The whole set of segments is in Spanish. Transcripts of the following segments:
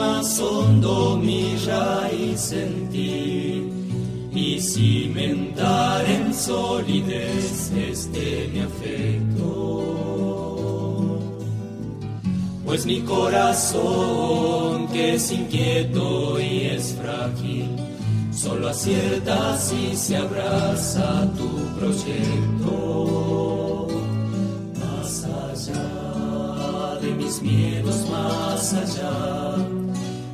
más hondo mi raíz en ti y cimentar en solidez este mi afecto. Pues mi corazón, que es inquieto y es frágil, solo acierta si se abraza tu proyecto. Más allá de mis miedos, más allá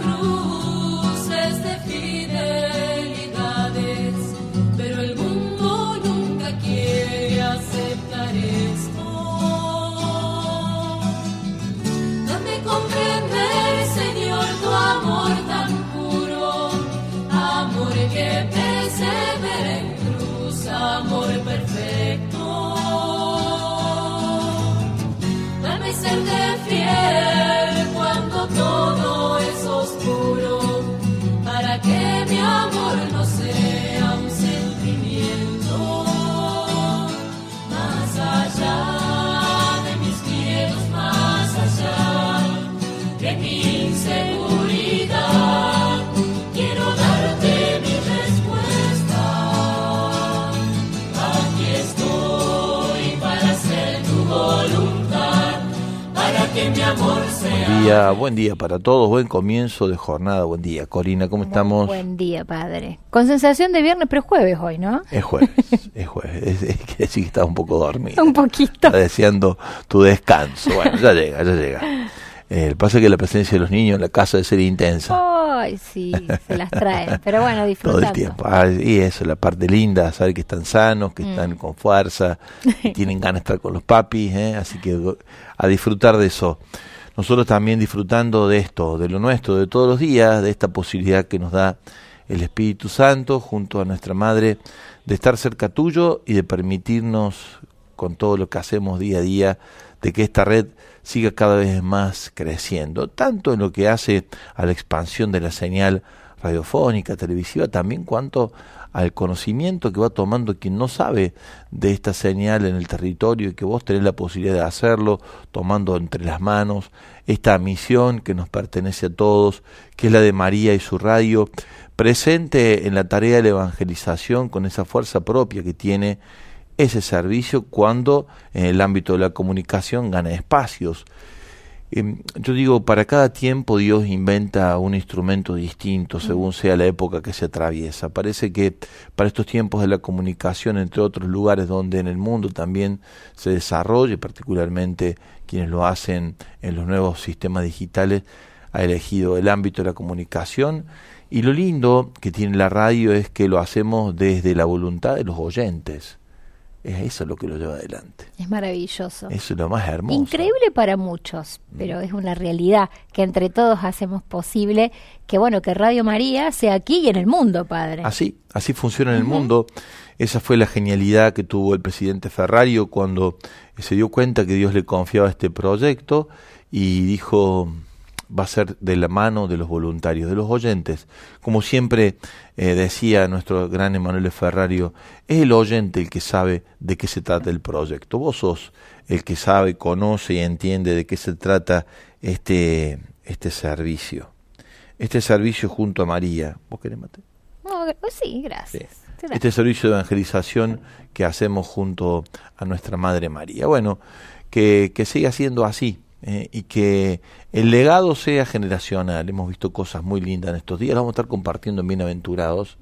cruz. Buen día, buen día para todos, buen comienzo de jornada, buen día. Corina, ¿cómo estamos? Buen día, padre. Con sensación de viernes, pero jueves hoy, ¿no? Es jueves, es jueves. Es, es que decir que estás un poco dormido. Un poquito. Está deseando tu descanso. Bueno, ya llega, ya llega. Eh, el pasa es que la presencia de los niños en la casa debe ser intensa. Ay, sí, se las traen. Pero bueno, Todo disfrutando. el tiempo. Ah, y eso, la parte linda, saber que están sanos, que Mm. están con fuerza, que tienen ganas de estar con los papis, ¿eh? así que a disfrutar de eso. Nosotros también disfrutando de esto, de lo nuestro, de todos los días, de esta posibilidad que nos da el Espíritu Santo junto a nuestra Madre, de estar cerca tuyo y de permitirnos, con todo lo que hacemos día a día, de que esta red siga cada vez más creciendo, tanto en lo que hace a la expansión de la señal radiofónica, televisiva, también cuanto al conocimiento que va tomando quien no sabe de esta señal en el territorio y que vos tenés la posibilidad de hacerlo, tomando entre las manos esta misión que nos pertenece a todos, que es la de María y su radio, presente en la tarea de la evangelización con esa fuerza propia que tiene ese servicio cuando en el ámbito de la comunicación gana espacios. Em, Yo digo, para cada tiempo Dios inventa un instrumento distinto según sea la época que se atraviesa. Parece que para estos tiempos de la comunicación, entre otros lugares donde en el mundo también se desarrolle, particularmente quienes lo hacen en los nuevos sistemas digitales, ha elegido el ámbito de la comunicación. Y lo lindo que tiene la radio es que lo hacemos desde la voluntad de los oyentes. Es eso lo que lo lleva adelante. Es maravilloso. Es lo más hermoso. Increíble para muchos, pero es una realidad que entre todos hacemos posible que bueno que Radio María sea aquí y en el mundo, padre. Así, así funciona en el mundo. Esa fue la genialidad que tuvo el presidente Ferrario cuando se dio cuenta que Dios le confiaba este proyecto y dijo va a ser de la mano de los voluntarios, de los oyentes. Como siempre eh, decía nuestro gran Emanuele Ferrario, es el oyente el que sabe de qué se trata el proyecto. Vos sos el que sabe, conoce y entiende de qué se trata este, este servicio. Este servicio junto a María. ¿Vos querés, Mate? No, pues sí, gracias. este servicio de evangelización que hacemos junto a nuestra Madre María. Bueno, que, que siga siendo así, eh, y que el legado sea generacional. Hemos visto cosas muy lindas en estos días, las vamos a estar compartiendo en Bienaventurados,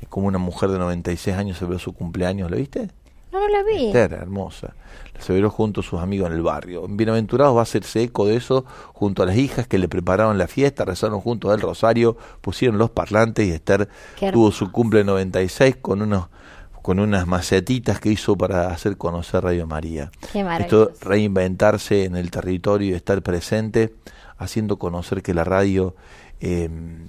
es como una mujer de 96 años se ve su cumpleaños, ¿la viste? No, no la vi. Era hermosa. La celebró junto a sus amigos en el barrio. En Bienaventurados va a hacerse eco de eso junto a las hijas que le prepararon la fiesta, rezaron junto al rosario, pusieron los parlantes y Esther tuvo su cumple 96 con unos con unas macetitas que hizo para hacer conocer Radio María. Esto reinventarse en el territorio y estar presente, haciendo conocer que la radio eh,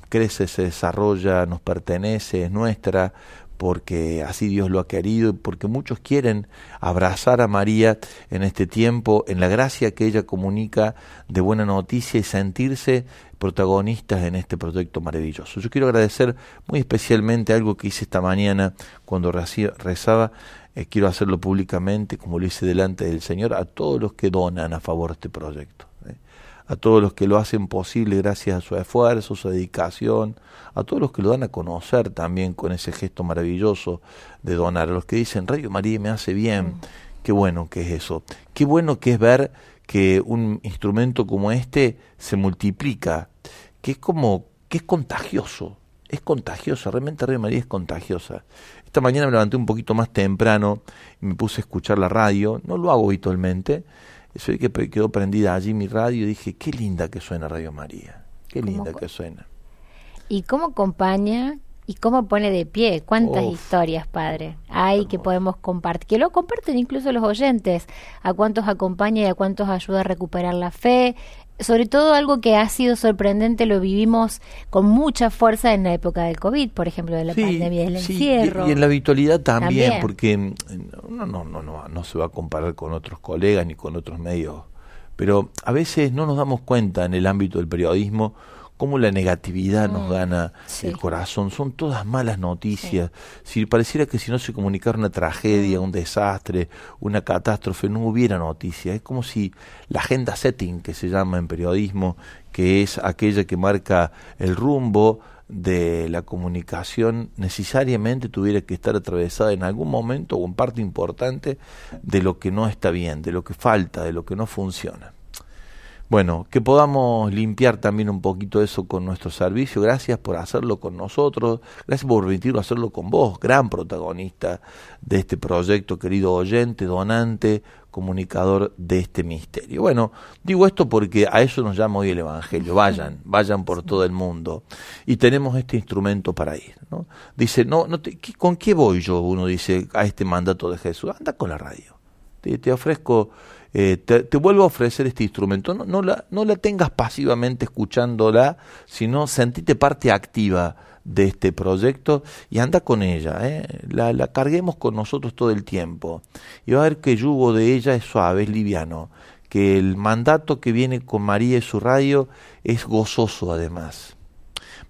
crece, se desarrolla, nos pertenece, es nuestra, porque así Dios lo ha querido porque muchos quieren abrazar a María en este tiempo, en la gracia que ella comunica de buena noticia y sentirse protagonistas en este proyecto maravilloso. Yo quiero agradecer muy especialmente algo que hice esta mañana cuando rezaba, eh, quiero hacerlo públicamente, como lo hice delante del Señor, a todos los que donan a favor de este proyecto a todos los que lo hacen posible gracias a su esfuerzo, su dedicación, a todos los que lo dan a conocer también con ese gesto maravilloso de donar, a los que dicen, Radio María me hace bien, mm. qué bueno que es eso, qué bueno que es ver que un instrumento como este se multiplica, que es como, que es contagioso, es contagiosa, realmente Radio María es contagiosa. Esta mañana me levanté un poquito más temprano y me puse a escuchar la radio, no lo hago habitualmente, eso que quedó prendida allí mi radio y dije, qué linda que suena Radio María, qué linda que suena. ¿Y cómo acompaña y cómo pone de pie? ¿Cuántas historias, padre, hay que podemos compartir? Que lo comparten incluso los oyentes. ¿A cuántos acompaña y a cuántos ayuda a recuperar la fe? Sobre todo algo que ha sido sorprendente, lo vivimos con mucha fuerza en la época del COVID, por ejemplo, de la pandemia del encierro. Y, en la habitualidad también, porque mm, no, no, no, no, no se va a comparar con otros colegas ni con otros medios, pero a veces no nos damos cuenta en el ámbito del periodismo cómo la negatividad nos mm, gana el corazón. Son todas malas noticias. Si pareciera que si no se comunicara una tragedia, mm. un desastre, una catástrofe, no hubiera noticias. Es como si la agenda setting que se llama en periodismo, que es aquella que marca el rumbo de la comunicación necesariamente tuviera que estar atravesada en algún momento o en parte importante de lo que no está bien, de lo que falta, de lo que no funciona. Bueno, que podamos limpiar también un poquito eso con nuestro servicio. Gracias por hacerlo con nosotros. Gracias por permitirlo hacerlo con vos, gran protagonista de este proyecto, querido oyente, donante, comunicador de este misterio. Bueno, digo esto porque a eso nos llama hoy el Evangelio. Vayan, vayan por todo el mundo. Y tenemos este instrumento para ir. ¿no? Dice, no, no ¿con qué voy yo? Uno dice a este mandato de Jesús. Anda con la radio. Te, ofrezco eh, te, vuelvo a ofrecer este instrumento. No, no, la, no la tengas pasivamente escuchándola, sino sentite parte activa de este proyecto y anda con ella. ¿eh? La, la carguemos con nosotros todo el tiempo. Y va a ver que el yugo de ella es suave, es liviano. Que el mandato que viene con María y su radio es gozoso además.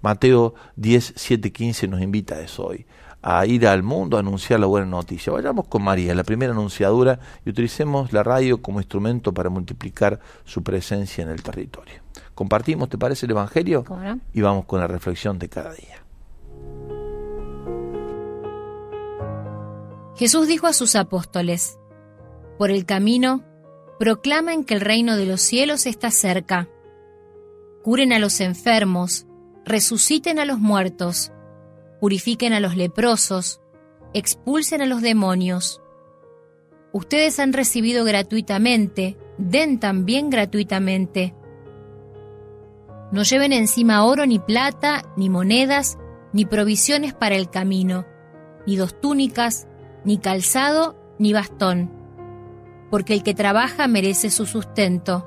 Mateo 10, 7, 15 nos invita a eso hoy a ir al mundo a anunciar la buena noticia. Vayamos con María, la primera anunciadora, y utilicemos la radio como instrumento para multiplicar su presencia en el territorio. Compartimos, ¿te parece el Evangelio? Y vamos con la reflexión de cada día. Jesús dijo a sus apóstoles, Por el camino, proclamen que el reino de los cielos está cerca. Curen a los enfermos, resuciten a los muertos, purifiquen a los leprosos, expulsen a los demonios. Ustedes han recibido gratuitamente, den también gratuitamente. No lleven encima oro ni plata, ni monedas, ni provisiones para el camino, ni dos túnicas, ni calzado, ni bastón, porque el que trabaja merece su sustento.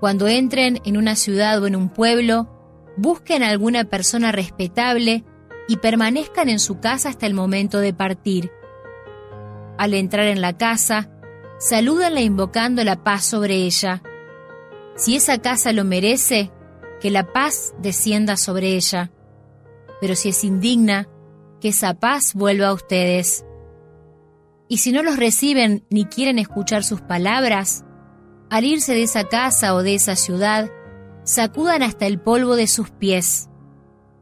Cuando entren en una ciudad o en un pueblo, busquen a alguna persona respetable y permanezcan en su casa hasta el momento de partir. Al entrar en la casa, salúdanla invocando la paz sobre ella. Si esa casa lo merece, que la paz descienda sobre ella. Pero si es indigna, que esa paz vuelva a ustedes. Y si no los reciben ni quieren escuchar sus palabras, al irse de esa casa o de esa ciudad, sacudan hasta el polvo de sus pies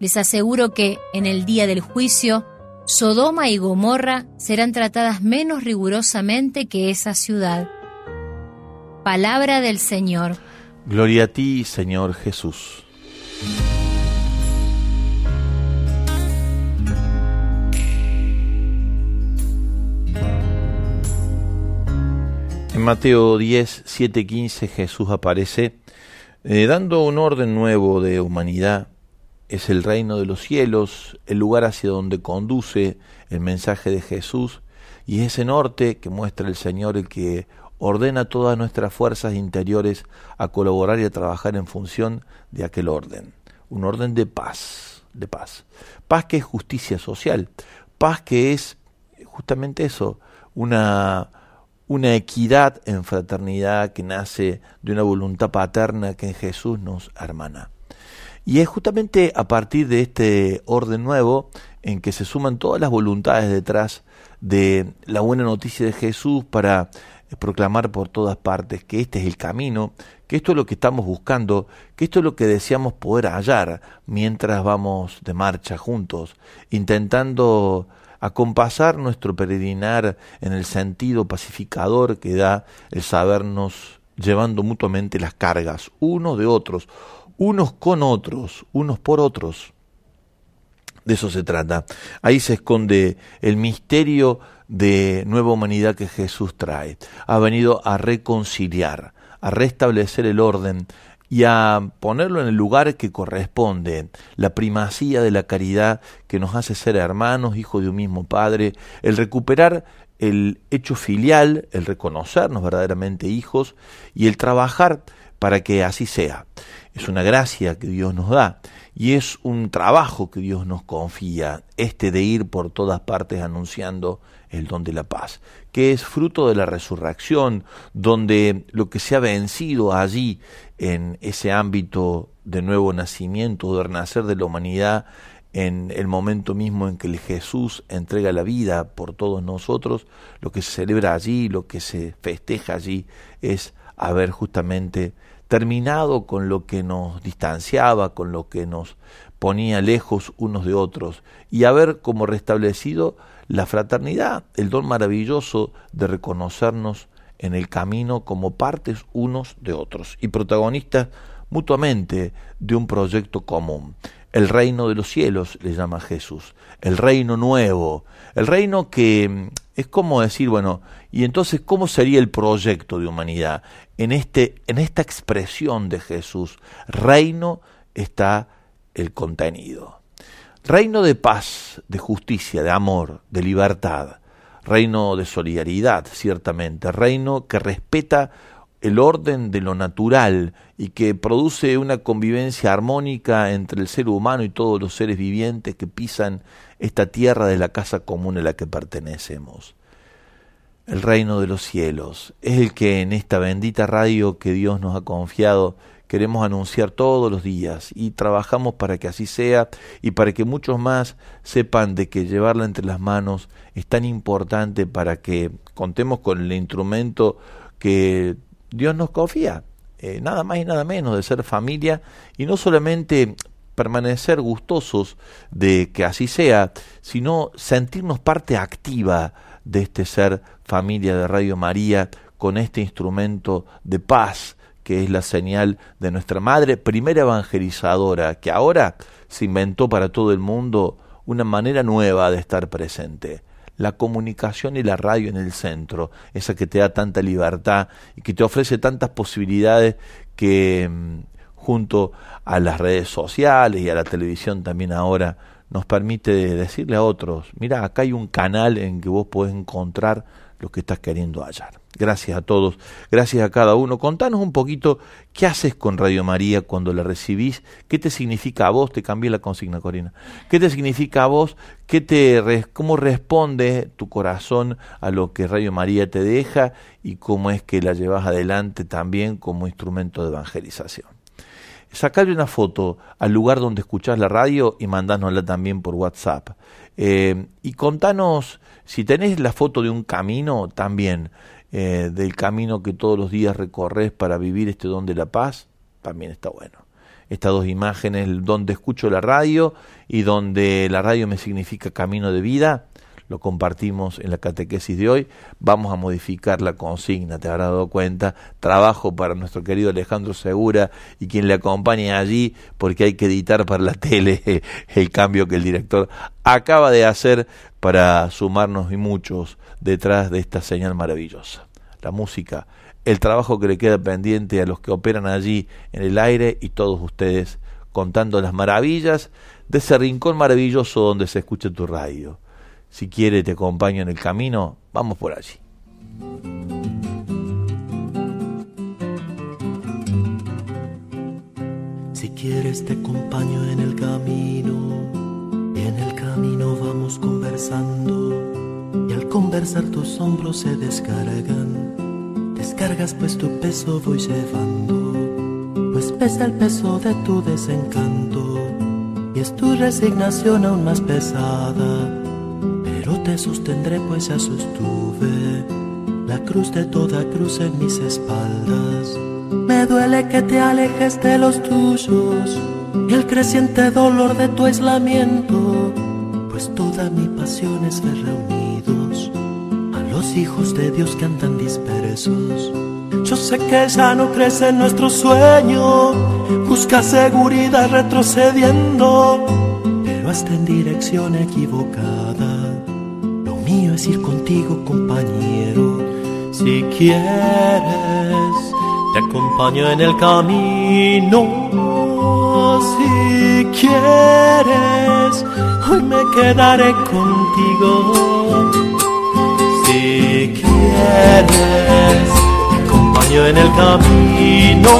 les aseguro que, en el día del juicio, Sodoma y Gomorra serán tratadas menos rigurosamente que esa ciudad. Palabra del Señor. Gloria a ti, Señor Jesús. En Mateo 10, 7, 15 Jesús aparece eh, dando un orden nuevo de humanidad es el reino de los cielos, el lugar hacia donde conduce el mensaje de Jesús, y es ese norte que muestra el Señor el que ordena todas nuestras fuerzas interiores a colaborar y a trabajar en función de aquel orden, un orden de paz, de paz. Paz que es justicia social, paz que es justamente eso, una una equidad en fraternidad que nace de una voluntad paterna que en Jesús nos hermana. Y es justamente a partir de este orden nuevo en que se suman todas las voluntades detrás de la buena noticia de Jesús para proclamar por todas partes que este es el camino, que esto es lo que estamos buscando, que esto es lo que deseamos poder hallar mientras vamos de marcha juntos, intentando acompasar nuestro peregrinar en el sentido pacificador que da el sabernos llevando mutuamente las cargas unos de otros, unos con otros, unos por otros. De eso se trata. Ahí se esconde el misterio de nueva humanidad que Jesús trae. Ha venido a reconciliar, a restablecer el orden y a ponerlo en el lugar que corresponde, la primacía de la caridad que nos hace ser hermanos, hijos de un mismo Padre, el recuperar el hecho filial, el reconocernos verdaderamente hijos y el trabajar para que así sea. Es una gracia que Dios nos da y es un trabajo que Dios nos confía, este de ir por todas partes anunciando el don de la paz, que es fruto de la resurrección, donde lo que se ha vencido allí en ese ámbito de nuevo nacimiento, de renacer de la humanidad, en el momento mismo en que Jesús entrega la vida por todos nosotros, lo que se celebra allí, lo que se festeja allí, es haber justamente terminado con lo que nos distanciaba, con lo que nos ponía lejos unos de otros, y haber como restablecido la fraternidad, el don maravilloso de reconocernos en el camino como partes unos de otros y protagonistas mutuamente de un proyecto común. El reino de los cielos le llama Jesús, el reino nuevo, el reino que es como decir, bueno, y entonces cómo sería el proyecto de humanidad en este en esta expresión de Jesús, reino está el contenido. Reino de paz, de justicia, de amor, de libertad, reino de solidaridad, ciertamente, reino que respeta el orden de lo natural y que produce una convivencia armónica entre el ser humano y todos los seres vivientes que pisan esta tierra de la casa común a la que pertenecemos. El reino de los cielos es el que en esta bendita radio que Dios nos ha confiado queremos anunciar todos los días y trabajamos para que así sea y para que muchos más sepan de que llevarla entre las manos es tan importante para que contemos con el instrumento que Dios nos confía, eh, nada más y nada menos de ser familia y no solamente permanecer gustosos de que así sea, sino sentirnos parte activa de este ser familia de Radio María con este instrumento de paz, que es la señal de nuestra madre, primera evangelizadora, que ahora se inventó para todo el mundo una manera nueva de estar presente. La comunicación y la radio en el centro, esa que te da tanta libertad y que te ofrece tantas posibilidades que mm, junto a las redes sociales y a la televisión también ahora nos permite decirle a otros, mira, acá hay un canal en que vos podés encontrar lo que estás queriendo hallar. Gracias a todos, gracias a cada uno. Contanos un poquito qué haces con Radio María cuando la recibís, qué te significa a vos, te cambié la consigna, Corina, qué te significa a vos, qué te, cómo responde tu corazón a lo que Radio María te deja y cómo es que la llevas adelante también como instrumento de evangelización. Sacarle una foto al lugar donde escuchás la radio y mandásnosla también por WhatsApp. Eh, y contanos, si tenés la foto de un camino, también eh, del camino que todos los días recorres para vivir este don de la paz, también está bueno. estas dos imágenes, donde escucho la radio y donde la radio me significa camino de vida, lo compartimos en la catequesis de hoy. Vamos a modificar la consigna, te habrás dado cuenta. Trabajo para nuestro querido Alejandro Segura y quien le acompañe allí, porque hay que editar para la tele el cambio que el director acaba de hacer para sumarnos y muchos detrás de esta señal maravillosa. La música, el trabajo que le queda pendiente a los que operan allí en el aire y todos ustedes contando las maravillas de ese rincón maravilloso donde se escucha tu radio. Si quiere te acompaño en el camino, vamos por allí. Si quieres te acompaño en el camino. En el camino vamos conversando. Y al conversar tus hombros se descargan. Descargas pues tu peso voy llevando, pues pesa el peso de tu desencanto. Y es tu resignación aún más pesada pero te sostendré pues ya sostuve la cruz de toda cruz en mis espaldas. Me duele que te alejes de los tuyos y el creciente dolor de tu aislamiento, pues toda mi pasión es ver reunidos a los hijos de Dios que andan dispersos. Yo sé que ya no crece en nuestro sueño, busca seguridad retrocediendo, pero hasta en dirección equivocada contigo, compañero. Si quieres, te acompaño en el camino. Si quieres, hoy me quedaré contigo. Si quieres, te acompaño en el camino.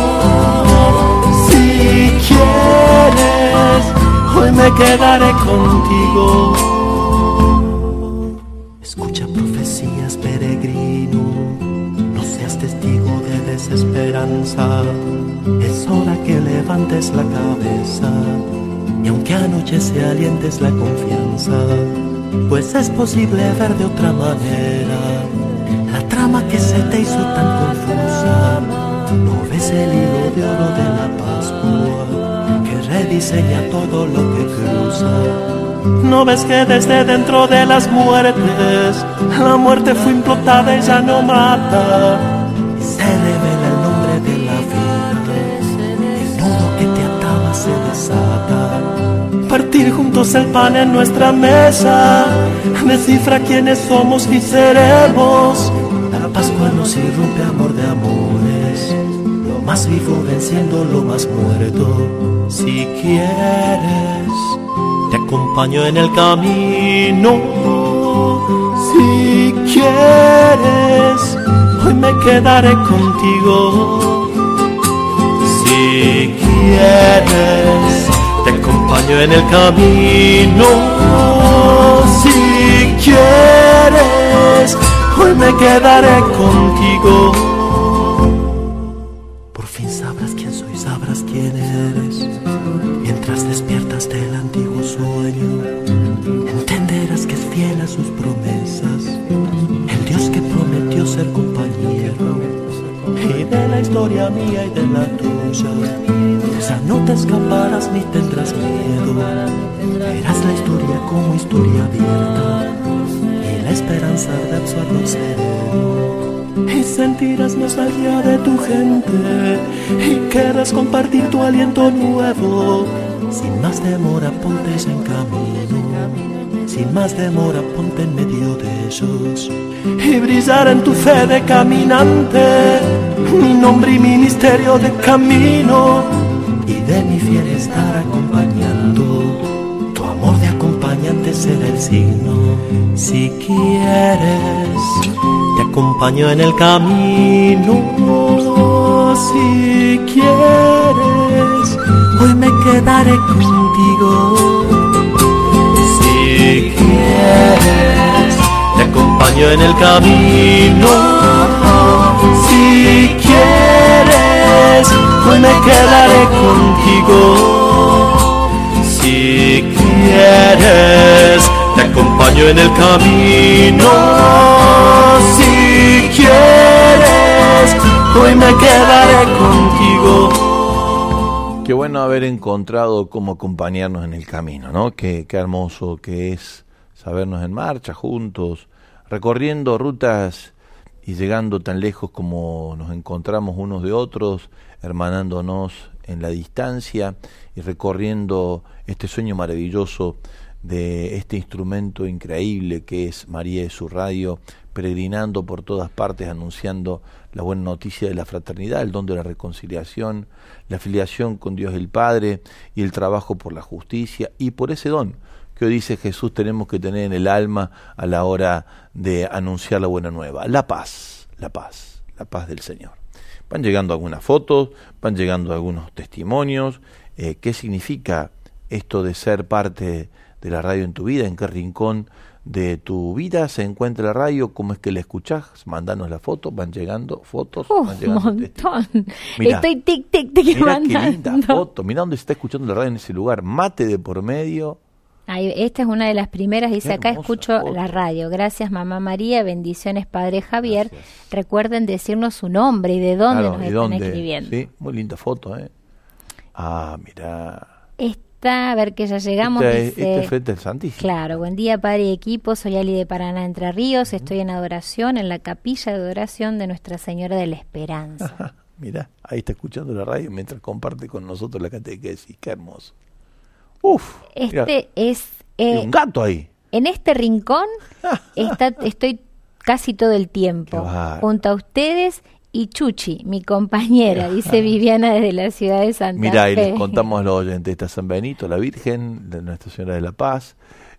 Si quieres, hoy me quedaré contigo. Es hora que levantes la cabeza y aunque anochece alientes la confianza, pues es posible ver de otra manera la trama que se te hizo tan confusa. No ves el hilo de oro de la Pascua que rediseña todo lo que cruza. No ves que desde dentro de las muertes la muerte fue implotada y ya no mata. Juntos el pan en nuestra mesa, descifra quiénes somos y seremos. La Pascua nos irrumpe amor de amores, lo más vivo venciendo lo más muerto. Si quieres, te acompaño en el camino. Si quieres, hoy me quedaré contigo. Si quieres, acompaño en el camino. Si quieres, hoy me quedaré contigo. Por fin sabrás quién soy, sabrás quién eres. Mientras despiertas del antiguo sueño, entenderás que es fiel a sus promesas. El Dios que prometió ser compañero y de la historia mía y de la tuya. No te escaparás ni tendrás miedo. Verás la historia como historia abierta y la esperanza de absorber. Y sentirás nostalgia de tu gente y querrás compartir tu aliento nuevo. Sin más demora, ponte en camino. Sin más demora, ponte en medio de ellos y brillar en tu fe de caminante. Mi nombre y ministerio de camino y de mi fiel estar acompañando. Tu amor de acompañante será el signo. Si quieres, te acompaño en el camino. Si quieres, hoy me quedaré contigo. Si quieres, te acompaño en el camino. Si quieres, hoy me quedaré contigo. Si quieres, te acompaño en el camino. Si quieres, hoy me quedaré contigo. Qué bueno haber encontrado cómo acompañarnos en el camino, ¿no? Qué, qué hermoso que es sabernos en marcha juntos, recorriendo rutas y llegando tan lejos como nos encontramos unos de otros, hermanándonos en la distancia y recorriendo este sueño maravilloso de este instrumento increíble que es María de su radio, peregrinando por todas partes, anunciando la buena noticia de la fraternidad, el don de la reconciliación, la afiliación con Dios el Padre y el trabajo por la justicia y por ese don que hoy dice Jesús tenemos que tener en el alma a la hora de anunciar la buena nueva, la paz, la paz, la paz del Señor. Van llegando algunas fotos, van llegando algunos testimonios, eh, qué significa esto de ser parte de la radio en tu vida, en qué rincón de tu vida se encuentra la radio, cómo es que la escuchás, mandanos la foto, van llegando fotos, van llegando un montón. Estoy tic tic tic Mira qué linda foto, mira dónde se está escuchando la radio en ese lugar, mate de por medio. Esta es una de las primeras, dice acá escucho la radio. Gracias mamá María, bendiciones Padre Javier. Recuerden decirnos su nombre y de dónde nos están escribiendo. Sí, muy linda foto, ¿eh? Ah, mira a ver que ya llegamos. Este, frente Santísimo. Claro, buen día Padre y equipo, soy Ali de Paraná Entre Ríos, estoy en adoración en la capilla de adoración de Nuestra Señora de la Esperanza. Mira, ahí está escuchando la radio mientras comparte con nosotros la catequesis, qué hermoso. Uf, este es... Eh, un gato ahí. En este rincón está, estoy casi todo el tiempo junto a ustedes y Chuchi, mi compañera, dice Viviana desde la ciudad de Santa Mira, y les contamos a los oyentes, está San Benito, la Virgen, de Nuestra Señora de la Paz,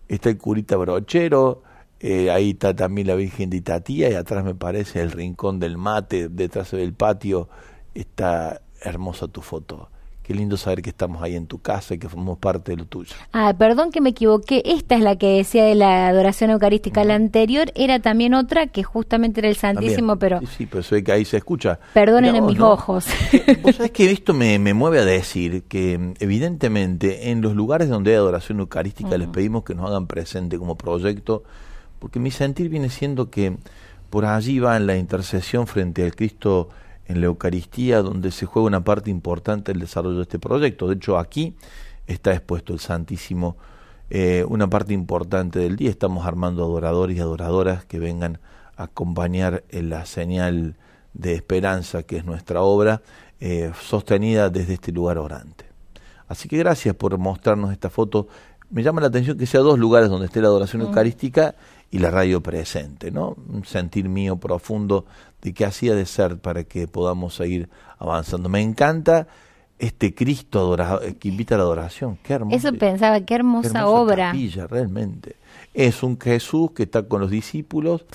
está el curita brochero, eh, ahí está también la Virgen de Itatía, y atrás me parece el rincón del mate, detrás del patio, está hermosa tu foto. Qué lindo saber que estamos ahí en tu casa y que formamos parte de lo tuyo. Ah, perdón que me equivoqué. Esta es la que decía de la adoración eucarística. La anterior era también otra que justamente era el Santísimo, pero... Sí, sí, pero sé que ahí se escucha. Perdonen en mis ojos. Vos sabés que esto me, me, mueve a decir que evidentemente en los lugares donde hay adoración eucarística les pedimos que nos hagan presente como proyecto, porque mi sentir viene siendo que por allí va en la intercesión frente al Cristo en la Eucaristía, donde se juega una parte importante del desarrollo de este proyecto. De hecho, aquí está expuesto el Santísimo, eh, una parte importante del día. Estamos armando adoradores y adoradoras que vengan a acompañar en la señal de esperanza que es nuestra obra, eh, sostenida desde este lugar orante. Así que gracias por mostrarnos esta foto. Me llama la atención que sea dos lugares donde esté la adoración mm. eucarística y la radio presente, ¿no? Un sentir mío profundo de qué hacía de ser para que podamos seguir avanzando. Me encanta este Cristo adorado, eh, que invita a la adoración. Qué hermoso. Eso pensaba, qué hermosa, obra. Capilla, realmente. Es un Jesús que está con los discípulos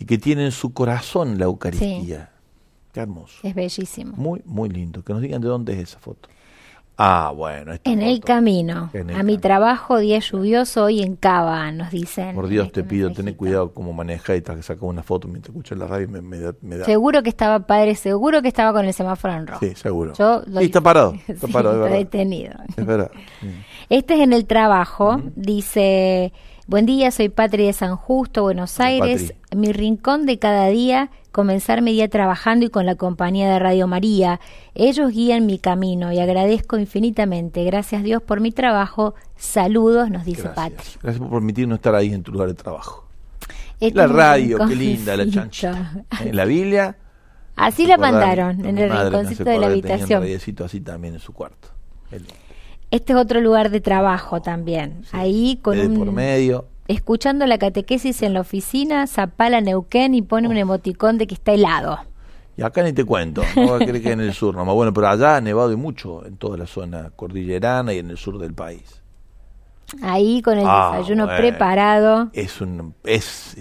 y que tiene en su corazón la Eucaristía. Qué hermoso. Es bellísimo. Muy, muy lindo. Que nos digan de dónde es esa foto. Ah, bueno. En el camino. a mi trabajo, día lluvioso, hoy en Cava, nos dicen. Por Dios te pido, ten cuidado cómo maneja y que saca una foto mientras escuchas la radio. Me, me, da, Seguro que estaba padre, seguro que estaba con el semáforo en rojo. Sí, seguro. Yo sí, está parado. Está parado, detenido. Es verdad. Este es en el trabajo, dice Buen día, soy Patri de San Justo, Buenos Aires. Mi rincón de cada día, comenzar mi día trabajando y con la compañía de Radio María. Ellos guían mi camino y agradezco infinitamente. Gracias Dios por mi trabajo. Saludos, nos dice Patri. Gracias por permitirnos estar ahí en tu lugar de trabajo. Este la radio, qué linda, la chanchita. En la Biblia. Así la mandaron, en el rinconcito de la habitación. así también en su cuarto. Este es otro lugar de trabajo también. Ahí con un, por medio. Escuchando la catequesis en la oficina, zapala Neuquén y pone un oh. emoticón de que está helado. Y acá ni te cuento, no creer que en el sur nomás. Bueno, pero allá ha nevado y mucho en toda la zona cordillerana y en el sur del país. Ahí con el ah, desayuno preparado. Es un. Es.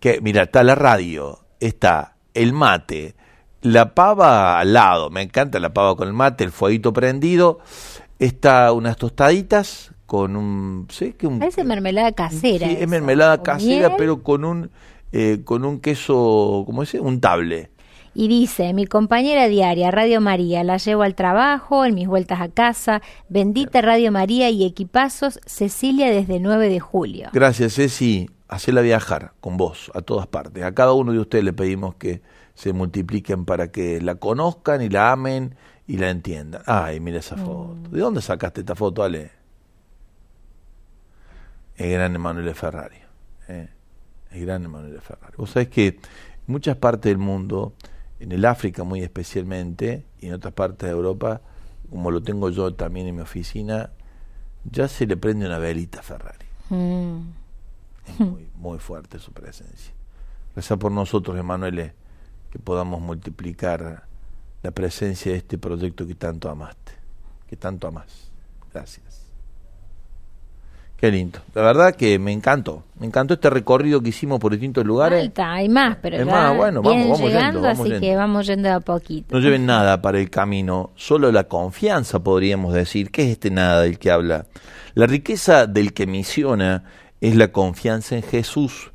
que Mira, está la radio, está el mate, la pava al lado. Me encanta la pava con el mate, el fueguito prendido Está unas tostaditas con un... ¿sí? Que un Parece mermelada casera. Sí, es mermelada casera, pero con un, eh, con un queso, ¿cómo es? Un table. Y dice, mi compañera diaria, Radio María, la llevo al trabajo, en mis vueltas a casa. Bendita Radio María y equipazos, Cecilia desde el 9 de julio. Gracias, Ceci. Hacela viajar con vos a todas partes. A cada uno de ustedes le pedimos que se multipliquen para que la conozcan y la amen y la entiendan. Ay, mira esa foto. Mm. ¿De dónde sacaste esta foto, Ale? El gran Emanuele Ferrari. ¿eh? El gran Emanuele Ferrari. Vos sabés que en muchas partes del mundo, en el África muy especialmente, y en otras partes de Europa, como lo tengo yo también en mi oficina, ya se le prende una velita a Ferrari. Mm. Es muy, muy fuerte su presencia. Reza por nosotros, Emanuele, que podamos multiplicar la presencia de este proyecto que tanto amaste, que tanto amas. Gracias. Qué lindo. La verdad que me encantó. Me encantó este recorrido que hicimos por distintos lugares. hay más, pero ya más, bueno, vamos, llegando, así que vamos yendo a poquito. No lleven nada para el camino, solo la confianza podríamos decir. ¿Qué es este nada del que habla? La riqueza del que misiona es la confianza en Jesús,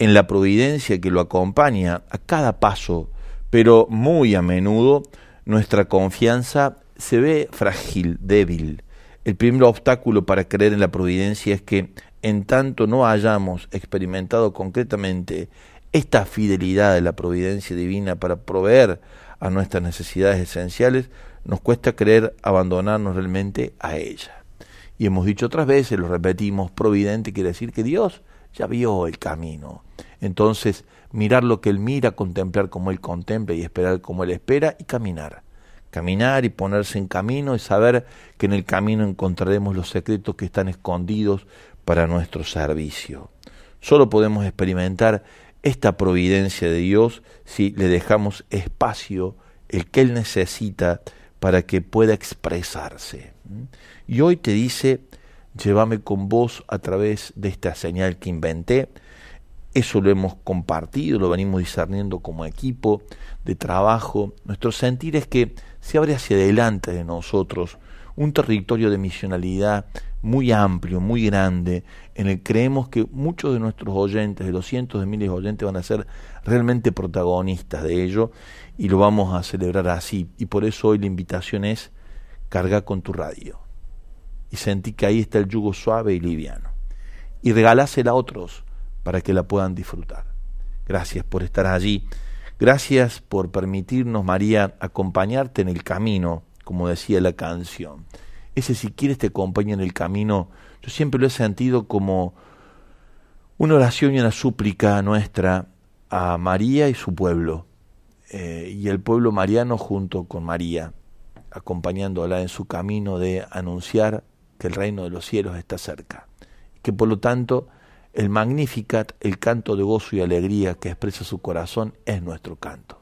en la providencia que lo acompaña a cada paso pero muy a menudo nuestra confianza se ve frágil, débil. El primer obstáculo para creer en la providencia es que en tanto no hayamos experimentado concretamente esta fidelidad de la providencia divina para proveer a nuestras necesidades esenciales, nos cuesta creer abandonarnos realmente a ella. Y hemos dicho otras veces, lo repetimos, providente quiere decir que Dios ya vio el camino. Entonces, mirar lo que Él mira, contemplar como Él contempla y esperar como Él espera y caminar. Caminar y ponerse en camino y saber que en el camino encontraremos los secretos que están escondidos para nuestro servicio. Solo podemos experimentar esta providencia de Dios si le dejamos espacio, el que Él necesita para que pueda expresarse. Y hoy te dice, llévame con vos a través de esta señal que inventé, eso lo hemos compartido, lo venimos discerniendo como equipo de trabajo. Nuestro sentir es que se abre hacia adelante de nosotros un territorio de misionalidad muy amplio, muy grande, en el creemos que muchos de nuestros oyentes, de los cientos de miles de oyentes, van a ser realmente protagonistas de ello y lo vamos a celebrar así. Y por eso hoy la invitación es carga con tu radio y sentí que ahí está el yugo suave y liviano y regalásela a otros para que la puedan disfrutar. Gracias por estar allí. Gracias por permitirnos, María, acompañarte en el camino, como decía la canción. Ese si quieres te acompaña en el camino, yo siempre lo he sentido como una oración y una súplica nuestra a María y su pueblo, eh, y el pueblo mariano junto con María, acompañándola en su camino de anunciar que el reino de los cielos está cerca, que por lo tanto el Magnificat, el canto de gozo y alegría que expresa su corazón, es nuestro canto.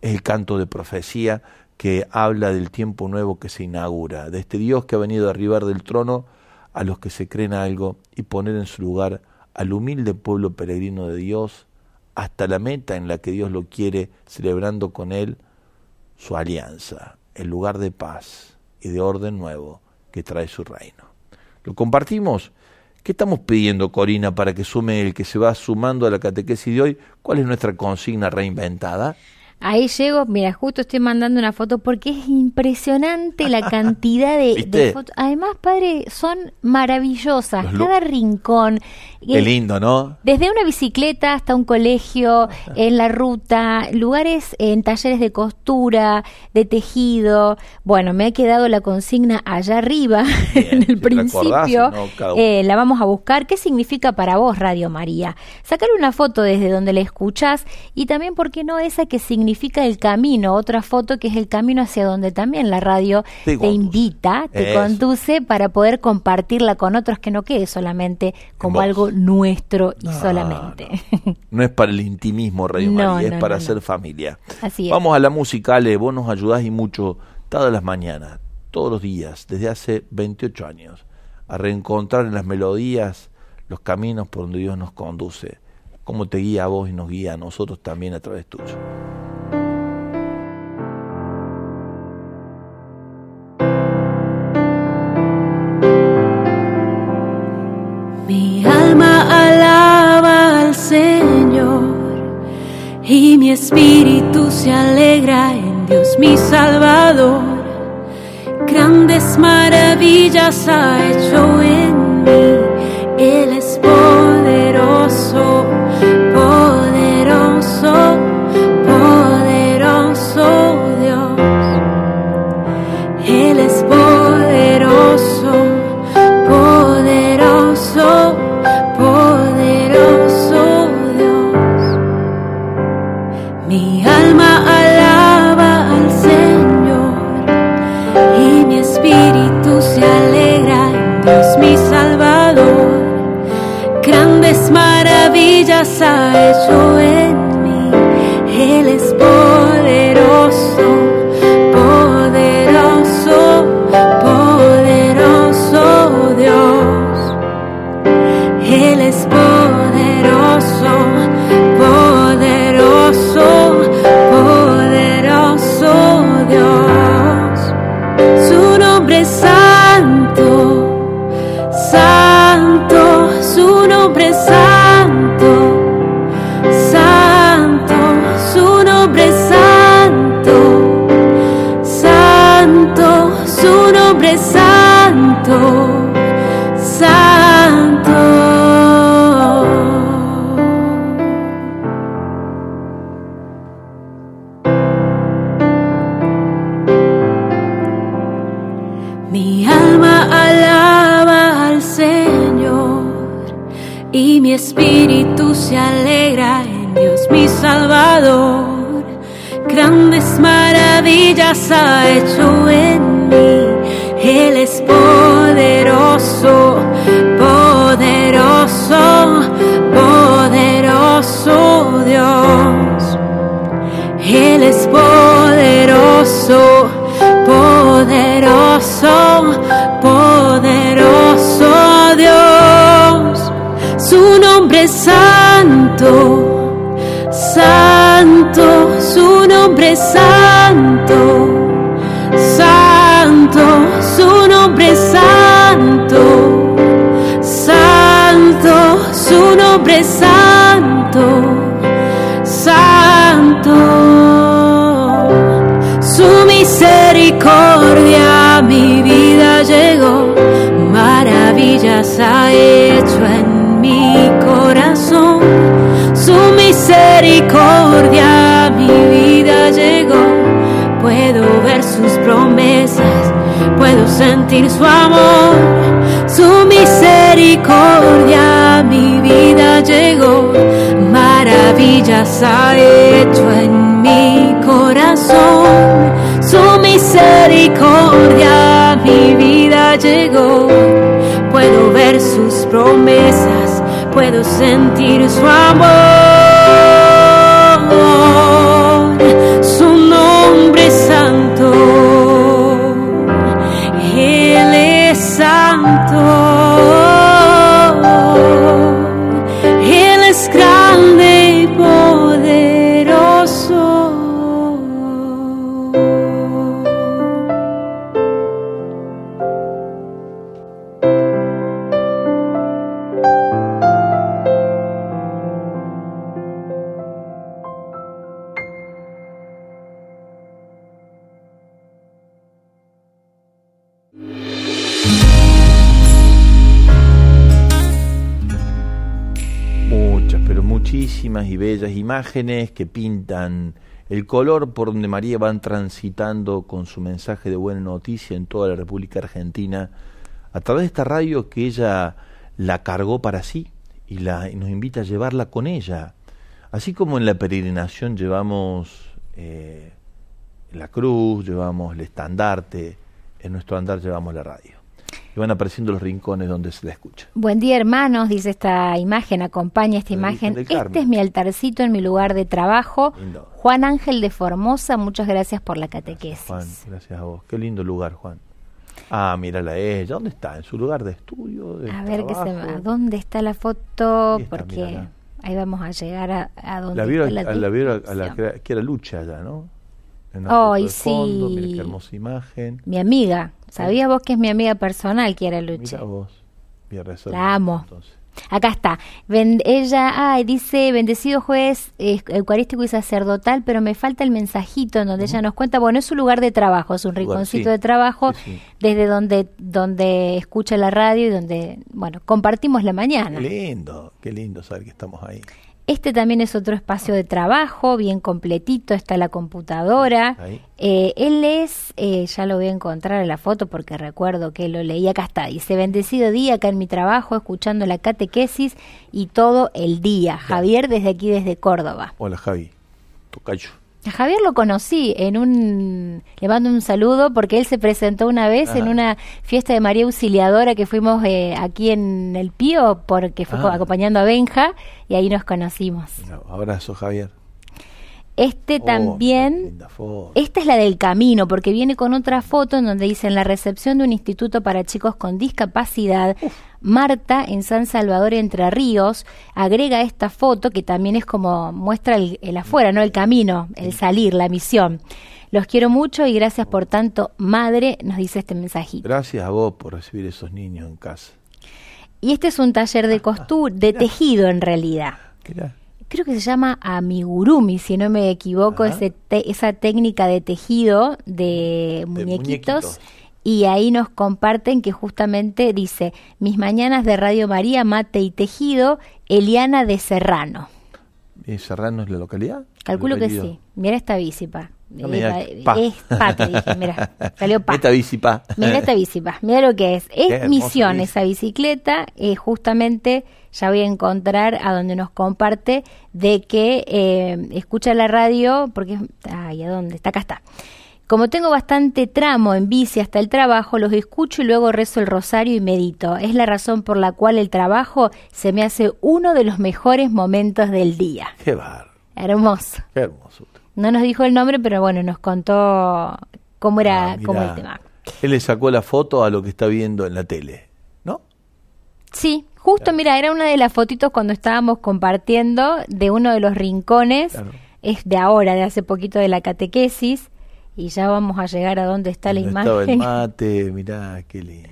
Es el canto de profecía que habla del tiempo nuevo que se inaugura, de este Dios que ha venido a arribar del trono a los que se creen algo y poner en su lugar al humilde pueblo peregrino de Dios hasta la meta en la que Dios lo quiere, celebrando con él su alianza, el lugar de paz y de orden nuevo que trae su reino. Lo compartimos ¿Qué estamos pidiendo, Corina, para que sume el que se va sumando a la catequesis de hoy? ¿Cuál es nuestra consigna reinventada? Ahí llego, mira, justo estoy mandando una foto porque es impresionante la cantidad de, fotos. Además, padre, son maravillosas, cada rincón. Qué lindo, ¿no? Desde una bicicleta hasta un colegio, en la ruta, lugares en talleres de costura, de tejido. Bueno, me ha quedado la consigna allá arriba, en el principio. Eh, la vamos a buscar. ¿Qué significa para vos, Radio María? Sacar una foto desde donde la escuchás y también, ¿por qué no esa que significa significa el camino, otra foto que es el camino hacia donde también la radio te, invita, te conduce para poder compartirla con otros que no quede solamente como algo nuestro y solamente. No. es para el intimismo, Radio María, es para hacer familia. Así Vamos a la música, Ale, vos nos ayudás y mucho todas las mañanas, todos los días, desde hace 28 años, a reencontrar en las melodías los caminos por donde Dios nos conduce, cómo te guía a vos y nos guía a nosotros también a través tuyo. Y mi espíritu se alegra en Dios mi Salvador. Grandes maravillas ha hecho en mí, Él es poderoso, Dios. Su nombre es santo, santo, misericordia mi vida llegó, puedo ver sus promesas puedo sentir su amor, su misericordia, mi vida llegó, maravillas ha hecho en mi corazón, su misericordia, mi vida llegó, puedo ver sus promesas, puedo sentir su amor. Y bellas imágenes que pintan el color por donde María van transitando con su mensaje de buena noticia en toda la República Argentina a través de esta radio que ella la cargó para sí y, la, nos invita a llevarla con ella. Así como en la peregrinación llevamos eh, la cruz, llevamos el estandarte, en nuestro andar llevamos la radio van apareciendo los rincones donde se la escucha. Buen día, hermanos, dice esta imagen, acompaña esta imagen. Este es mi altarcito en mi lugar de trabajo. Juan Ángel de Formosa, muchas gracias por la catequesis. Juan, gracias a vos. Qué lindo lugar, Juan. Ah, mírala ella. ¿Dónde está? ¿En su lugar de estudio? a ver, que se va. ¿dónde está la foto? Porque ahí vamos a llegar a, a donde la vieron, la, a la, que era lucha allá, ¿no? En sí. qué hermosa imagen. Mi amiga. ¿Sabías vos que es mi amiga personal, Kiara Luche? Mira vos. La amo. Acá está. ella, ay, dice, bendecido juez eucarístico y sacerdotal, pero me falta el mensajito en donde ella nos cuenta, bueno, es su lugar de trabajo, es un rinconcito de trabajo desde donde, donde escucha la radio y donde, bueno, compartimos la mañana. Qué lindo, qué lindo saber que estamos ahí. Este también es otro espacio de trabajo, bien completito, está la computadora. Eh, él es, eh, ya lo voy a encontrar en la foto porque recuerdo que lo leí, acá está, dice, bendecido día acá en mi trabajo, escuchando la catequesis y todo el día. Javier desde aquí, desde Córdoba. Hola Javi, tocayo. Javier lo conocí en un, le mando un saludo porque él se presentó una vez en una fiesta de María Auxiliadora que fuimos eh, aquí en el Pío porque fue ah. acompañando a Benja y ahí nos conocimos. abrazo Javier. Este oh, también, esta es la del camino, porque viene con otra foto en donde dice en la recepción de un instituto para chicos con discapacidad, Marta en San Salvador Entre Ríos agrega esta foto que también es como muestra el, afuera, no el camino, el salir, la misión. Los quiero mucho y gracias por tanto, madre, nos dice este mensajito. Gracias a vos por recibir esos niños en casa. Y este es un taller de costura, de tejido en realidad creo que se llama amigurumi, si no me equivoco, ese esa técnica de tejido de, muñequitos. Y ahí nos comparten que justamente dice, mis mañanas de Radio María, mate y tejido, Eliana de Serrano. ¿Y Serrano es la localidad? Calculo que sí. Mira esta bicipa. es pa, dije, mira, salió pa. Esta bicipa. Mira esta bicipa, mira lo que es. Es misión esa bicicleta, eh, justamente ya voy a encontrar a donde nos comparte de que eh, escucha la radio, porque, ay, ¿a dónde? Está acá está. Como tengo bastante tramo en bici hasta el trabajo, los escucho y luego rezo el rosario y medito. Es la razón por la cual el trabajo se me hace uno de los mejores momentos del día. Qué bar. Hermoso. Qué hermoso. No nos dijo el nombre, pero bueno, nos contó cómo era ah, cómo el tema. Él le sacó la foto a lo que está viendo en la tele, ¿no? Sí, Justo, mira, era una de las fotitos cuando estábamos compartiendo de uno de los rincones, es de ahora, de hace poquito de la catequesis, y ya vamos a llegar a donde está la imagen. Estaba el mate, mirá, qué lindo.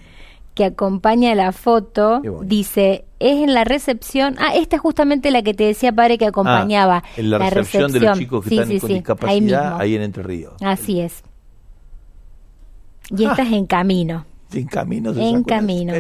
Que acompaña la foto, dice, es en la recepción, ah, esta es justamente la que te decía padre que acompañaba. Ah, en la, recepción, de los chicos que están con discapacidad, ahí, en Entre Ríos. Así es. Y esta es en camino. En camino. en camino.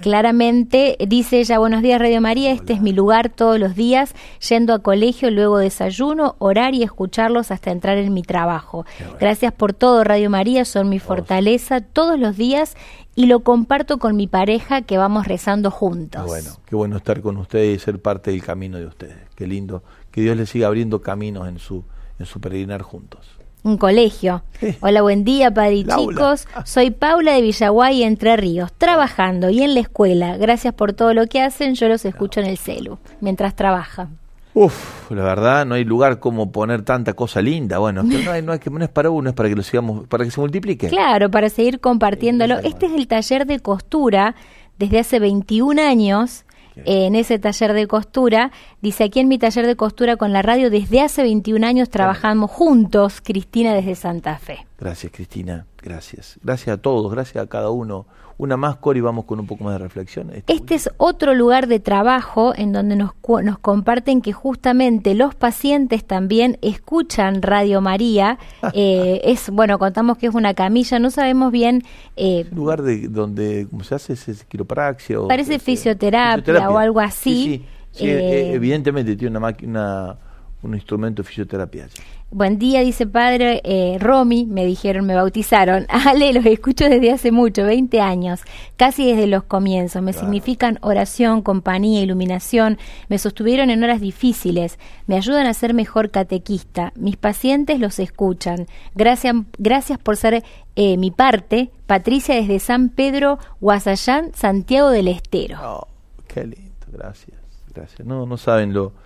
Claramente dice ella, buenos días Radio María, este es mi lugar todos los días, yendo a colegio, luego desayuno, orar y escucharlos hasta entrar en mi trabajo. Gracias por todo Radio María, son mi fortaleza todos los días y lo comparto con mi pareja que vamos rezando juntos. Bueno, qué bueno estar con ustedes y ser parte del camino de ustedes. Qué lindo. Que Dios les siga abriendo caminos en su, en su peregrinar juntos un colegio. Hola, buen día, padre y chicos. Soy Paula de Villaguay, Entre Ríos, trabajando y en la escuela. Gracias por todo lo que hacen. Yo los escucho en el celu mientras trabajan. Uf, la verdad, no hay lugar como poner tanta cosa linda. Bueno, no, hay, no, hay que, no es para uno, es para que lo sigamos, para que se multiplique. Claro, para seguir compartiéndolo. Este es el taller de costura desde hace 21 años en ese taller de costura. Dice, aquí en mi taller de costura con la radio, desde hace 21 años trabajamos juntos, Cristina desde Santa Fe. Gracias, Cristina, gracias. Gracias a todos, gracias a cada uno una más, Cori, vamos con un poco más de reflexión. Este, este es otro lugar de trabajo en donde nos, nos comparten que justamente los pacientes también escuchan Radio María. eh, es Bueno, contamos que es una camilla, no sabemos bien... Eh, un lugar de donde ¿cómo se hace? ¿Es quiropraxia? O, parece fisioterapia, o algo así. Sí, eh, evidentemente tiene una máquina, un instrumento de fisioterapia. Buen día, dice padre eh, Romy, me dijeron, me bautizaron. Ale, los escucho desde hace mucho, 20 años, casi desde los comienzos. Me significan oración, compañía, iluminación. Me sostuvieron en horas difíciles. Me ayudan a ser mejor catequista. Mis pacientes los escuchan. Gracias, gracias por ser eh, mi parte. Patricia desde San Pedro, Guasayán, Santiago del Estero. Oh, qué lindo, gracias, gracias. No, no saben lo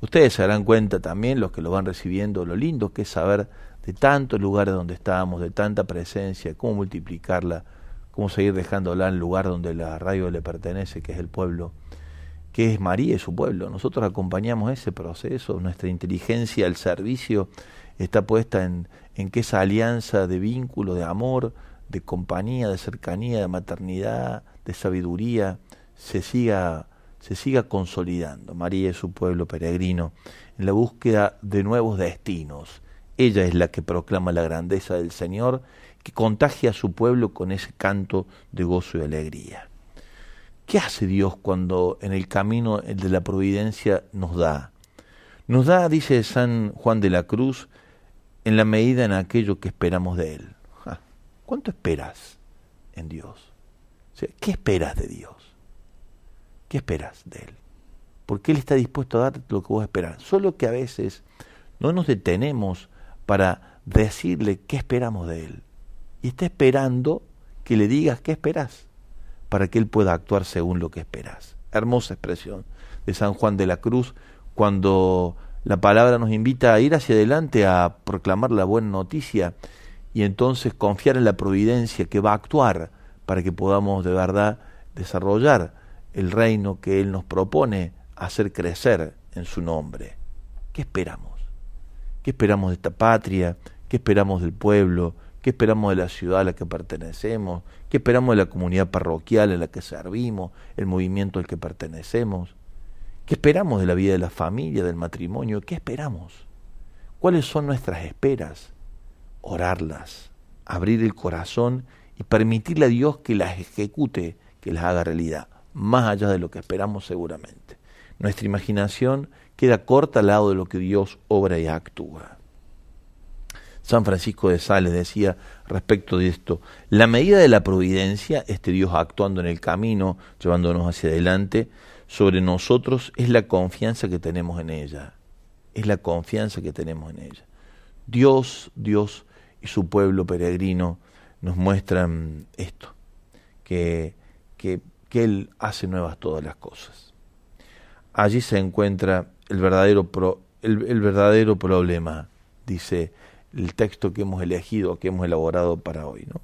Ustedes se darán cuenta también, los que lo van recibiendo, lo lindo que es saber de tantos lugares donde estábamos, de tanta presencia, cómo multiplicarla, cómo seguir dejándola en el lugar donde la radio le pertenece, que es el pueblo, que es María y su pueblo. Nosotros acompañamos ese proceso, nuestra inteligencia al servicio está puesta en, en que esa alianza de vínculo, de amor, de compañía, de cercanía, de maternidad, de sabiduría, se siga se siga consolidando. María es su pueblo peregrino en la búsqueda de nuevos destinos. Ella es la que proclama la grandeza del Señor, que contagia a su pueblo con ese canto de gozo y alegría. ¿Qué hace Dios cuando en el camino de la providencia nos da? Nos da, dice San Juan de la Cruz, en la medida en aquello que esperamos de Él. ¿Cuánto esperas en Dios? ¿Qué esperas de Dios? ¿Qué esperas de Él? Porque Él está dispuesto a darte lo que vos esperas. Solo que a veces no nos detenemos para decirle qué esperamos de Él. Y está esperando que le digas qué esperas, para que Él pueda actuar según lo que esperas. Hermosa expresión de San Juan de la Cruz cuando la palabra nos invita a ir hacia adelante a proclamar la buena noticia y entonces confiar en la providencia que va a actuar para que podamos de verdad desarrollar el reino que Él nos propone hacer crecer en su nombre. ¿Qué esperamos? ¿Qué esperamos de esta patria? ¿Qué esperamos del pueblo? ¿Qué esperamos de la ciudad a la que pertenecemos? ¿Qué esperamos de la comunidad parroquial en la que servimos? ¿El movimiento al que pertenecemos? ¿Qué esperamos de la vida de la familia, del matrimonio? ¿Qué esperamos? ¿Cuáles son nuestras esperas? Orarlas, abrir el corazón y permitirle a Dios que las ejecute, que las haga realidad, más allá de lo que esperamos seguramente. Nuestra imaginación queda corta al lado de lo que Dios obra y actúa. San Francisco de Sales decía respecto de esto, la medida de la providencia, este Dios actuando en el camino, llevándonos hacia adelante, sobre nosotros es la confianza que tenemos en ella, es la confianza que tenemos en ella. Dios, Dios y su pueblo peregrino nos muestran esto, que, que, que Él hace nuevas todas las cosas. Allí se encuentra el verdadero, el, verdadero problema, dice el texto que hemos elegido, que hemos elaborado para hoy, ¿no?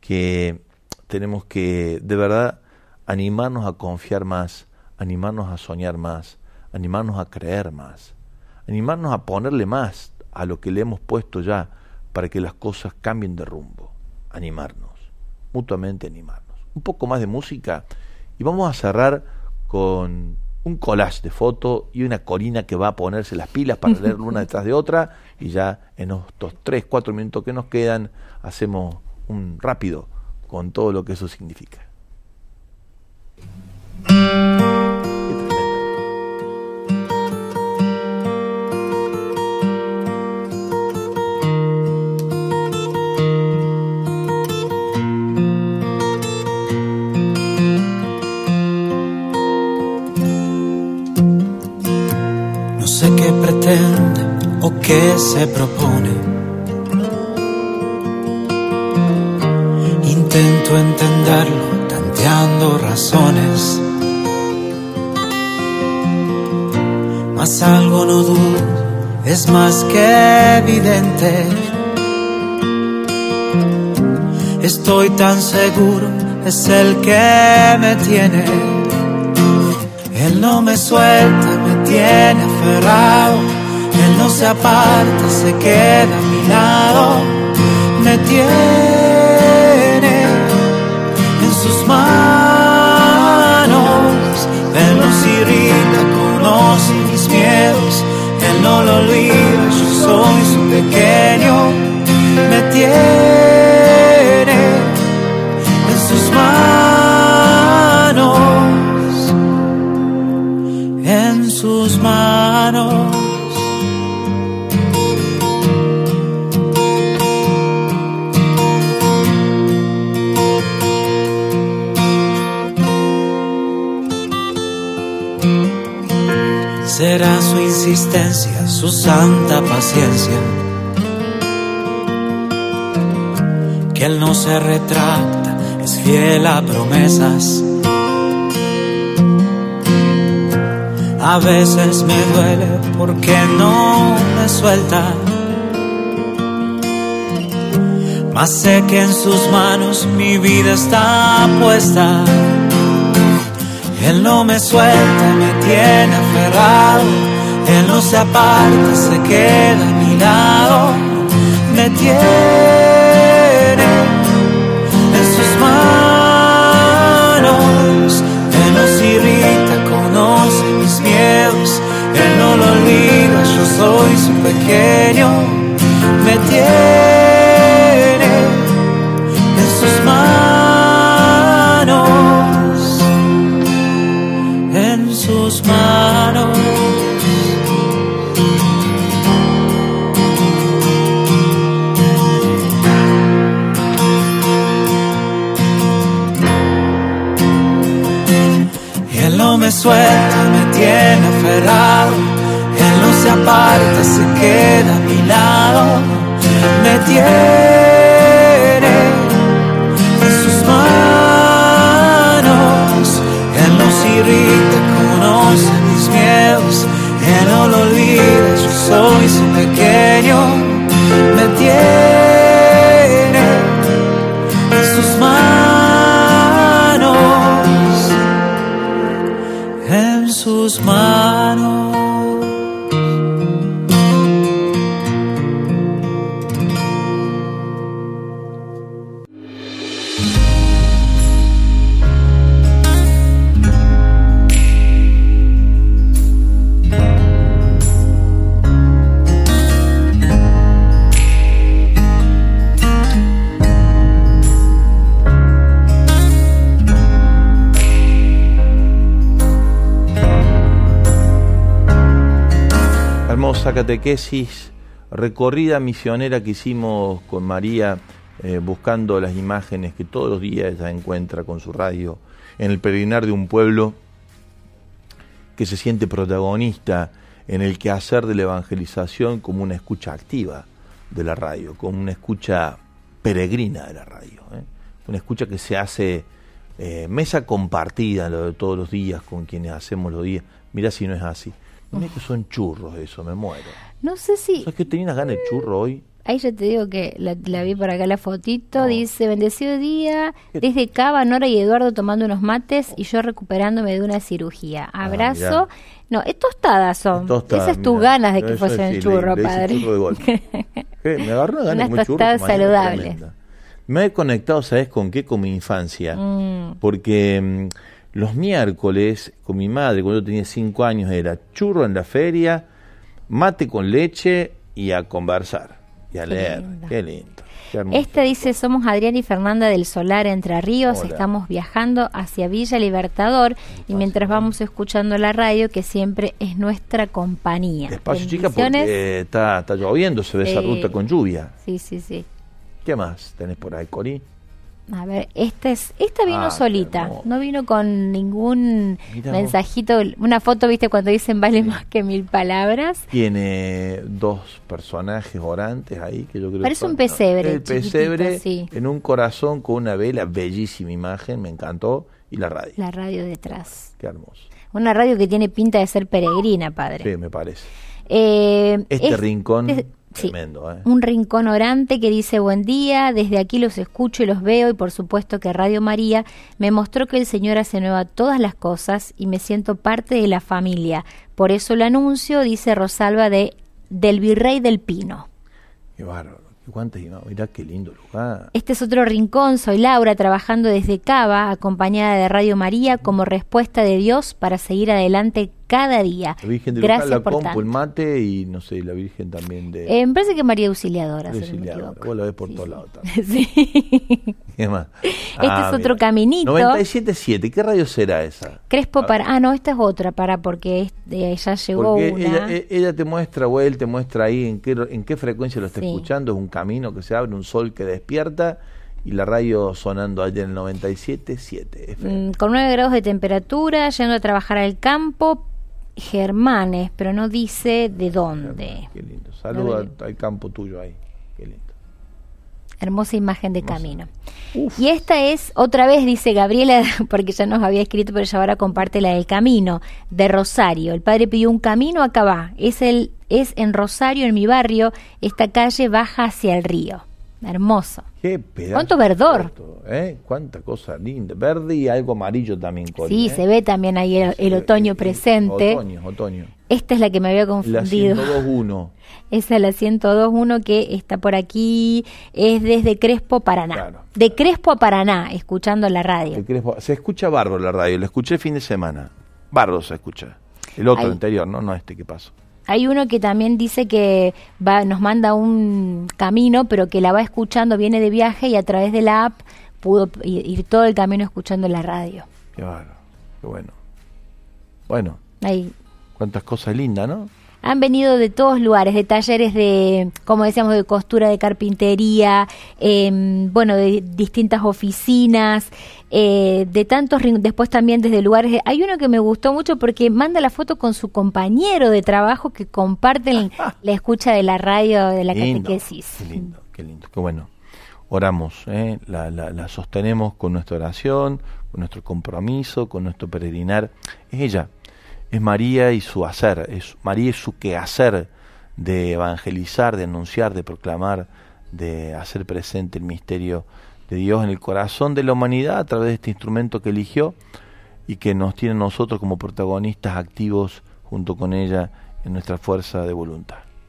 que tenemos que de verdad animarnos a confiar más, animarnos a soñar más, animarnos a creer más, animarnos a ponerle más a lo que le hemos puesto ya para que las cosas cambien de rumbo, animarnos, mutuamente animarnos. Un poco más de música y vamos a cerrar con un collage de fotos y una colina que va a ponerse las pilas para leer una detrás de otra y ya en estos 3, 4 minutos que nos quedan hacemos un rápido con todo lo que eso significa. Que se propone. Intento entenderlo tanteando razones. Mas algo no dudo, es más que evidente. Estoy tan seguro, es el que me tiene. Él no me suelta, me tiene aferrado él no se aparta, se queda a mi lado, me tiene en sus manos. Él nos irrita, conoce mis miedos, Él no lo olvida, yo soy su pequeño, me tiene en sus manos, en sus manos. Su santa paciencia. Que Él no se retracta, es fiel a promesas. A veces me duele porque no me suelta. Mas sé que en sus manos mi vida está puesta él no me suelta, me tiene se aparta, se queda a mi lado. Me tiene en sus manos. Él nos irrita, conoce mis miedos. Él no lo olvida, yo soy su pequeño. Me tiene queda a mi lado, me tiene catequesis, recorrida misionera que hicimos con María, eh, buscando las imágenes que todos los días ella encuentra con su radio en el peregrinar de un pueblo que se siente protagonista en el quehacer de la evangelización como una escucha activa de la radio, como una escucha peregrina de la radio, ¿eh? una escucha que se hace eh, mesa compartida lo de todos los días con quienes hacemos los días. Mirá si no es así. Mira que son churros eso, me muero. No sé si... ¿Sabes que tenía unas ganas de churro hoy? Ahí ya te digo que la, la vi por acá la fotito, dice, bendecido día, desde Cava, Nora y Eduardo tomando unos mates y yo recuperándome de una cirugía. Abrazo. no, es tostadas son. Tostadas, Esas tus mirá. ganas de que Eso fuesen sí, le- churro, le padre. churro de golpe. Me agarró una gana de Unas comer churro, saludables. Me he conectado, ¿sabes con qué? Con mi infancia. Mm. Porque mm, los miércoles, con mi madre, cuando yo tenía cinco años, era churro en la feria, mate con leche y a conversar. Y a leer. lindo. Qué lindo. qué. Este dice, somos Adrián y Fernanda del Solar Entre Ríos, Hola. estamos viajando hacia Villa Libertador y mientras vamos escuchando la radio que siempre es nuestra compañía. Despacio, chica, porque está, está lloviendo, se ve esa ruta con lluvia. Sí, sí, sí. ¿Qué más tenés por ahí, Cori? A ver, esta es, esta vino Ah, solita, no vino con ningún Mirá vos. mensajito, una foto, viste, cuando dicen vale más que mil palabras. Tiene dos personajes orantes ahí que yo creo Parece que un pesebre, El pesebre sí. en un corazón con una vela, bellísima imagen, me encantó. Y la radio. La radio detrás. Qué hermoso. Una radio que tiene pinta de ser peregrina, padre. Sí, me parece. Eh, Este es- rincón, es- sí, tremendo, ¿eh? Un rincón orante que dice buen día, desde aquí los escucho y los veo y por supuesto que Radio María me mostró que el Señor hace nueva todas las cosas y me siento parte de la familia. Por eso lo anuncio, dice Rosalba de del Virrey del Pino. Qué bárbaro. Mirá qué lindo lugar. Este es otro rincón, soy Laura, trabajando desde Cava, acompañada de Radio María como respuesta de Dios para seguir adelante cada día. La Virgen de Gracias Luján, la por compu, tanto. el mate y no sé, la Virgen también de... Eh, me parece que María Auxiliadora, Auxiliadora. Vos la ves por Sí, todos sí. lados también. Sí. ¿Qué más? Este es otro caminito. 97.7. ¿Qué radio será esa? Crespo para. Ah, no, esta es otra, para, porque es- eh, ya llegó Porque una. ella, e- ella te muestra, o él te muestra ahí en qué, en qué frecuencia lo está Sí. escuchando. Es un camino que se abre, un sol que despierta y la radio sonando allá en el 97.7. FM. Mm, con 9 grados de temperatura, yendo a trabajar al campo, Germanes, pero no dice de dónde. Qué lindo. Saluda al, campo tuyo ahí. Qué lindo. Hermosa imagen de camino. Y esta es, otra vez dice Gabriela, porque ya nos había escrito, pero ella ahora comparte la del camino, de Rosario. El padre pidió un camino, acá va. Es, el, es en Rosario, en mi barrio, esta calle baja hacia el río. Hermoso. Qué pedazo. ¿Cuánto verdor? ¿eh? Cuánta cosa linda. Verde y algo amarillo también. Cori, Sí, ¿eh? se ve también ahí el, el otoño presente. Otoño, otoño. Esta es la que me había La confundido. 102.1. Esa es la 102.1 que está por aquí, es desde Crespo, Paraná. Claro. De Crespo a Paraná, escuchando la radio. Crespo- Se escucha bárbaro la radio. La escuché el fin de semana. Bárbaro se escucha. El otro Ahí. anterior, no, no este que pasó. Hay uno que también dice que va, nos manda un camino, pero que la va escuchando, viene de viaje y a través de la app pudo ir todo el camino escuchando la radio. Qué bárbaro. Qué bueno. Bueno, Ahí, cuántas cosas lindas, ¿no? Han venido de todos lugares, de talleres de, como decíamos, de costura, de carpintería, em, bueno, de distintas oficinas, eh, de tantos, después también desde lugares. Hay uno que me gustó mucho porque manda la foto con su compañero de trabajo que comparten la escucha de la radio de la catequesis. Qué lindo, qué lindo, qué bueno. Oramos, ¿eh? la, la, la sostenemos con nuestra oración, con nuestro compromiso, con nuestro peregrinar. Es ella, es María y su hacer, es María y su quehacer de evangelizar, de anunciar, de proclamar, de hacer presente el misterio de Dios en el corazón de la humanidad a través de este instrumento que eligió y que nos tiene nosotros como protagonistas activos junto con ella en nuestra fuerza de voluntad.